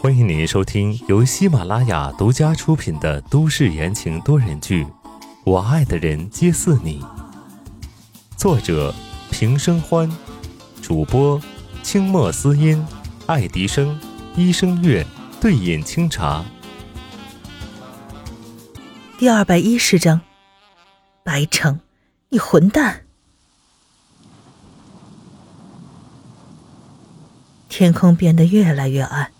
欢迎您收听由喜马拉雅独家出品的都市言情多人剧《我爱的人皆似你》，作者平生欢，主播清墨思音、爱迪生、一生月、对饮清茶。第二百一十章，白城，你混蛋！天空变得越来越暗，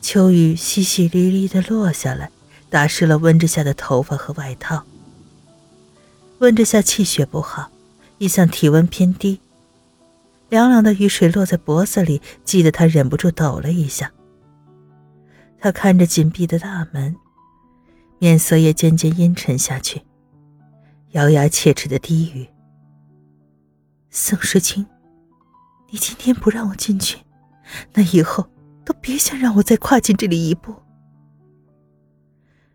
秋雨淅淅沥沥的落下来，打湿了温之夏的头发和外套。温之夏气血不好，一向体温偏低，凉凉的雨水落在脖子里，激得他忍不住抖了一下。他看着紧闭的大门。面色也渐渐阴沉下去，咬牙切齿的低语：“宋时清，你今天不让我进去，那以后都别想让我再跨进这里一步。”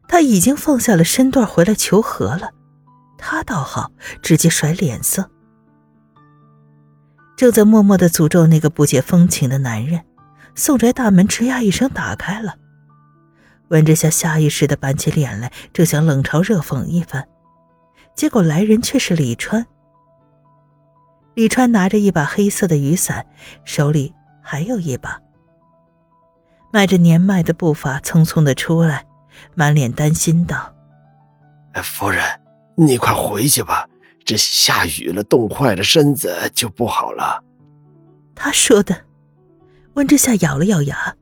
他已经放下了身段回来求和了，他倒好，直接甩脸色。正在默默的诅咒那个不解风情的男人，宋宅大门吱呀一声打开了。温之夏下意识的板起脸来，正想冷嘲热讽一番，结果来人却是李川。李川拿着一把黑色的雨伞，手里还有一把，迈着年迈的步伐匆匆的出来，满脸担心道：“夫人，你快回去吧，这下雨了，冻坏了身子就不好了。”他说的。温之夏咬了咬牙。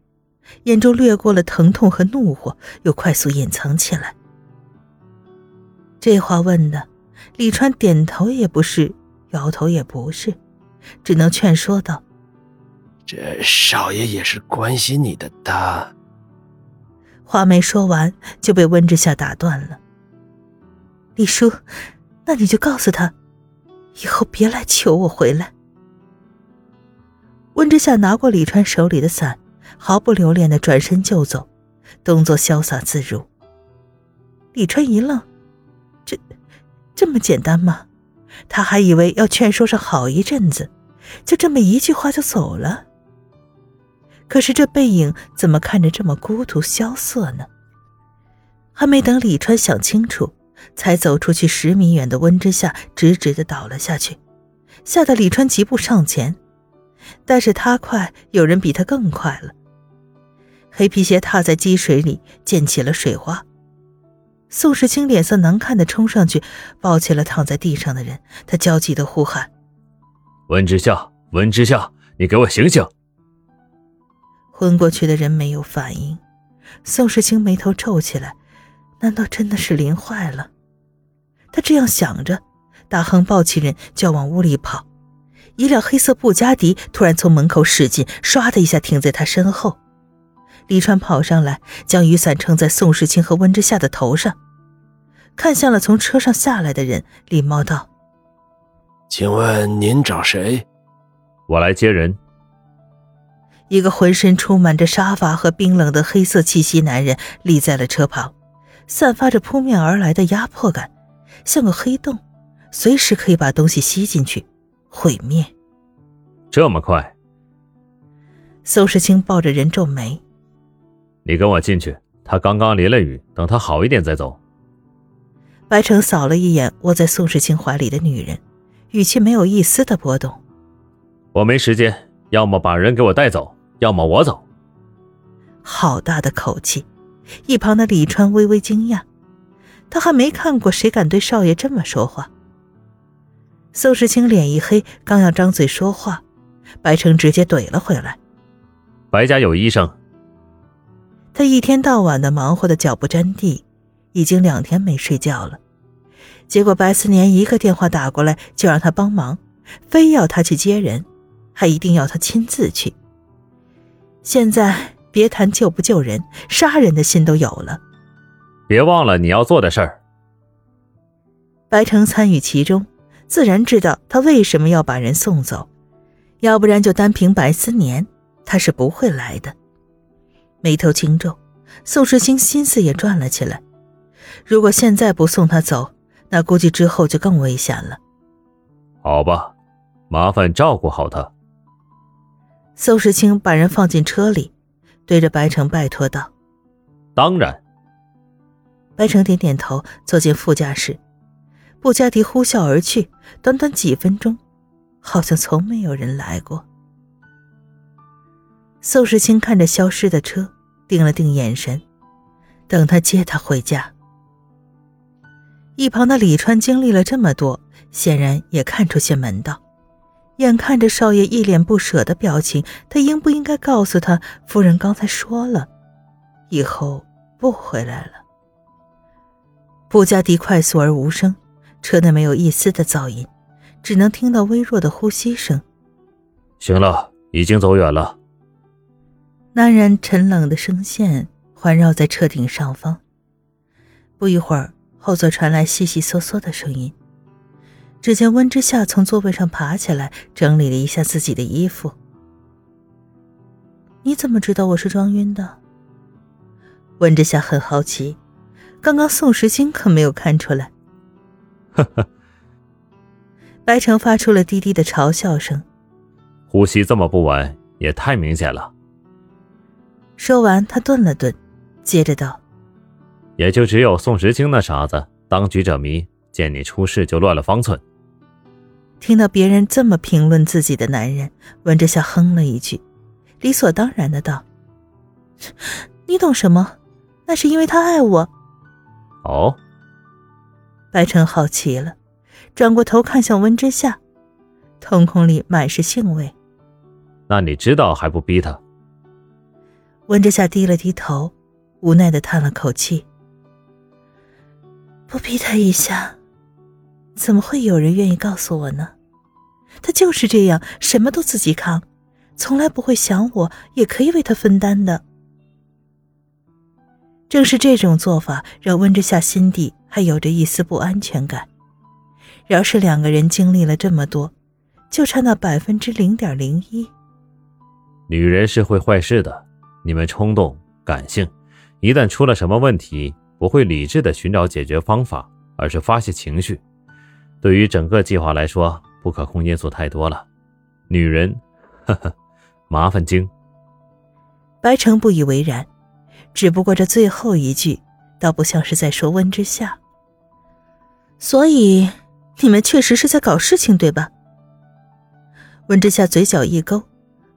眼中掠过了疼痛和怒火，又快速隐藏起来。这话问的，李川点头也不是，摇头也不是，只能劝说道：“这少爷也是关心你的。”他话没说完，就被温之夏打断了。李叔，那你就告诉他，以后别来求我回来。温之夏拿过李川手里的伞。毫不留恋的转身就走，动作潇洒自如。李川一愣，这这么简单吗？他还以为要劝说上好一阵子，就这么一句话就走了。可是这背影怎么看着这么孤独萧瑟呢？还没等李川想清楚，才走出去十米远的温之夏直直的倒了下去，吓得李川急步上前，但是他快，有人比他更快了。黑皮鞋踏在积水里，溅起了水花。宋时清脸色难看的冲上去，抱起了躺在地上的人，他焦急的呼喊：“温之夏，温之夏，你给我醒醒！”昏过去的人没有反应。宋时清眉头皱起来，难道真的是淋坏了？他这样想着，大亨抱起人就要往屋里跑，一辆黑色布加迪突然从门口驶进，唰的一下停在他身后。李川跑上来，将雨伞撑在宋时清和温之夏的头上，看向了从车上下来的人，礼貌道：“请问您找谁？我来接人。”一个浑身充满着沙发和冰冷的黑色气息男人立在了车旁，散发着扑面而来的压迫感，像个黑洞，随时可以把东西吸进去，毁灭。这么快？宋时清抱着人皱眉。你跟我进去，他刚刚淋了雨，等他好一点再走。白城扫了一眼窝在宋世清怀里的女人，语气没有一丝的波动。我没时间，要么把人给我带走，要么我走。好大的口气！一旁的李川微微惊讶，他还没看过谁敢对少爷这么说话。宋时清脸一黑，刚要张嘴说话，白城直接怼了回来：“白家有医生。”他一天到晚的忙活的脚不沾地，已经两天没睡觉了。结果白思年一个电话打过来就让他帮忙，非要他去接人，还一定要他亲自去。现在别谈救不救人，杀人的心都有了。别忘了你要做的事儿。白城参与其中，自然知道他为什么要把人送走，要不然就单凭白思年，他是不会来的。眉头轻皱，宋时清心思也转了起来。如果现在不送他走，那估计之后就更危险了。好吧，麻烦照顾好他。宋时清把人放进车里，对着白城拜托道：“当然。”白城点点头，坐进副驾驶。布加迪呼啸而去，短短几分钟，好像从没有人来过。宋时清看着消失的车，定了定眼神，等他接他回家。一旁的李川经历了这么多，显然也看出些门道。眼看着少爷一脸不舍的表情，他应不应该告诉他，夫人刚才说了，以后不回来了？布加迪快速而无声，车内没有一丝的噪音，只能听到微弱的呼吸声。行了，已经走远了。男人沉冷的声线环绕在车顶上方。不一会儿，后座传来悉悉嗦嗦的声音。只见温之夏从座位上爬起来，整理了一下自己的衣服。你怎么知道我是装晕的？温之夏很好奇。刚刚宋时清可没有看出来。呵呵，白城发出了低低的嘲笑声。呼吸这么不稳，也太明显了。说完，他顿了顿，接着道：“也就只有宋时清那傻子当局者迷，见你出事就乱了方寸。”听到别人这么评论自己的男人，温之夏哼了一句，理所当然的道：“你懂什么？那是因为他爱我。”哦，白晨好奇了，转过头看向温之夏，瞳孔里满是兴味。那你知道还不逼他？温之夏低了低头，无奈的叹了口气。不逼他一下，怎么会有人愿意告诉我呢？他就是这样，什么都自己扛，从来不会想我也可以为他分担的。正是这种做法，让温之夏心底还有着一丝不安全感。饶是两个人经历了这么多，就差那百分之零点零一。女人是会坏事的，你们冲动、感性，一旦出了什么问题，不会理智的寻找解决方法，而是发泄情绪。对于整个计划来说，不可控因素太多了。女人，呵呵，麻烦精。白城不以为然。只不过这最后一句，倒不像是在说温之夏。所以，你们确实是在搞事情，对吧？温之夏嘴角一勾，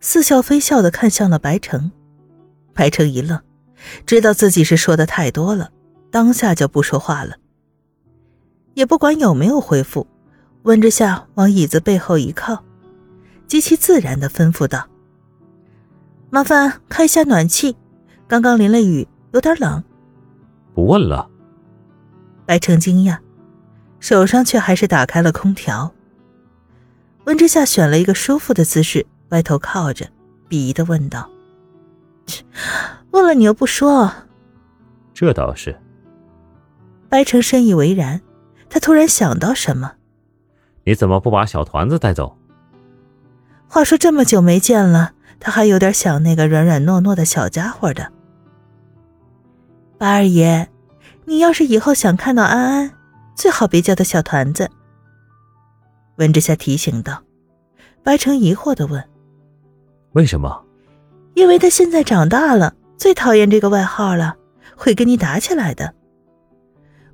似笑非笑的看向了白城。白城一愣，知道自己是说的太多了，当下就不说话了。也不管有没有回复，温之夏往椅子背后一靠，极其自然的吩咐道：“麻烦开一下暖气。”刚刚淋了雨，有点冷。不问了。白城惊讶，手上却还是打开了空调。温之夏选了一个舒服的姿势，歪头靠着，鄙夷的问道：“问了你又不说。”这倒是。白城深以为然，他突然想到什么：“你怎么不把小团子带走？”话说这么久没见了。他还有点想那个软软糯糯的小家伙的。八二爷，你要是以后想看到安安，最好别叫他小团子。温之夏提醒道。白城疑惑的问：“为什么？”因为他现在长大了，最讨厌这个外号了，会跟你打起来的。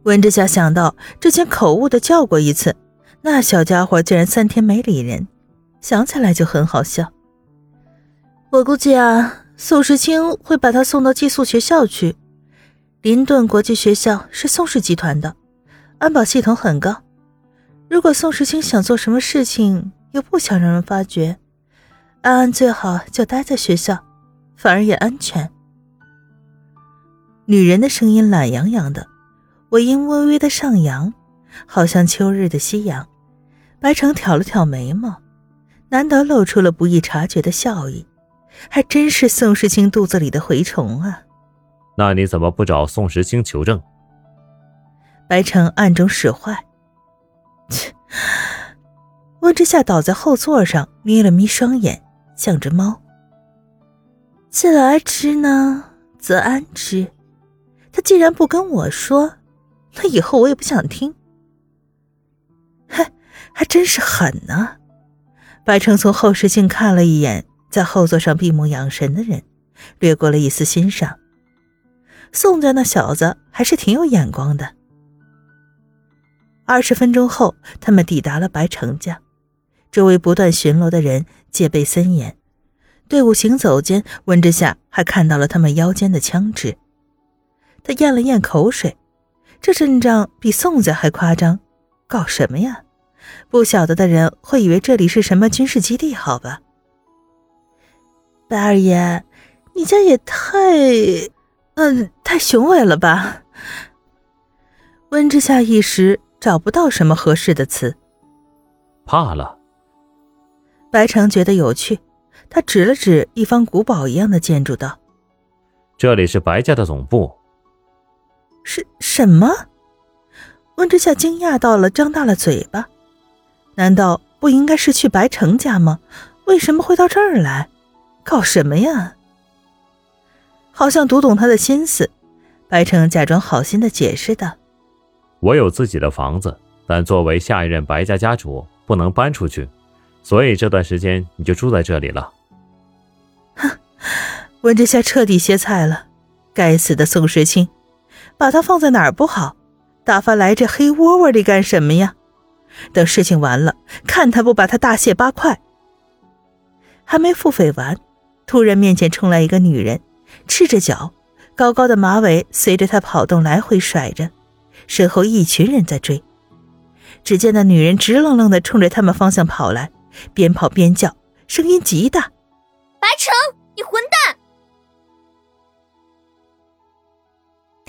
温之夏想到之前口误的叫过一次，那小家伙竟然三天没理人，想起来就很好笑。我估计啊，宋时清会把他送到寄宿学校去。林顿国际学校是宋氏集团的，安保系统很高。如果宋时清想做什么事情，又不想让人发觉，安安最好就待在学校，反而也安全。女人的声音懒洋洋的，尾音微微的上扬，好像秋日的夕阳。白城挑了挑眉毛，难得露出了不易察觉的笑意。还真是宋时清肚子里的蛔虫啊！那你怎么不找宋时清求证？白城暗中使坏。切！温之夏倒在后座上，眯了眯双眼，像只猫。既来之呢，则安之。他既然不跟我说，那以后我也不想听。嗨，还真是狠呢！白城从后视镜看了一眼。在后座上闭目养神的人，掠过了一丝欣赏。宋家那小子还是挺有眼光的。二十分钟后，他们抵达了白城家，周围不断巡逻的人戒备森严。队伍行走间，温之夏还看到了他们腰间的枪支。他咽了咽口水，这阵仗比宋家还夸张，搞什么呀？不晓得的人会以为这里是什么军事基地，好吧？白二爷，你家也太……嗯，太雄伟了吧？温之夏一时找不到什么合适的词。怕了。白城觉得有趣。他指了指一方古堡一样的建筑，道：“这里是白家的总部。”是什么？温之夏惊讶到了，张大了嘴巴。难道不应该是去白城家吗？为什么会到这儿来？搞什么呀？好像读懂他的心思，白城假装好心的解释道：“我有自己的房子，但作为下一任白家家主，不能搬出去，所以这段时间你就住在这里了。”哼，温之夏彻底歇菜了。该死的宋时清，把他放在哪儿不好，打发来这黑窝窝里干什么呀？等事情完了，看他不把他大卸八块。还没腹诽完，突然面前冲来一个女人，赤着脚，高高的马尾随着他跑动来回甩着，身后一群人在追。只见那女人直愣愣的冲着他们方向跑来，边跑边叫，声音极大。白城，你混蛋！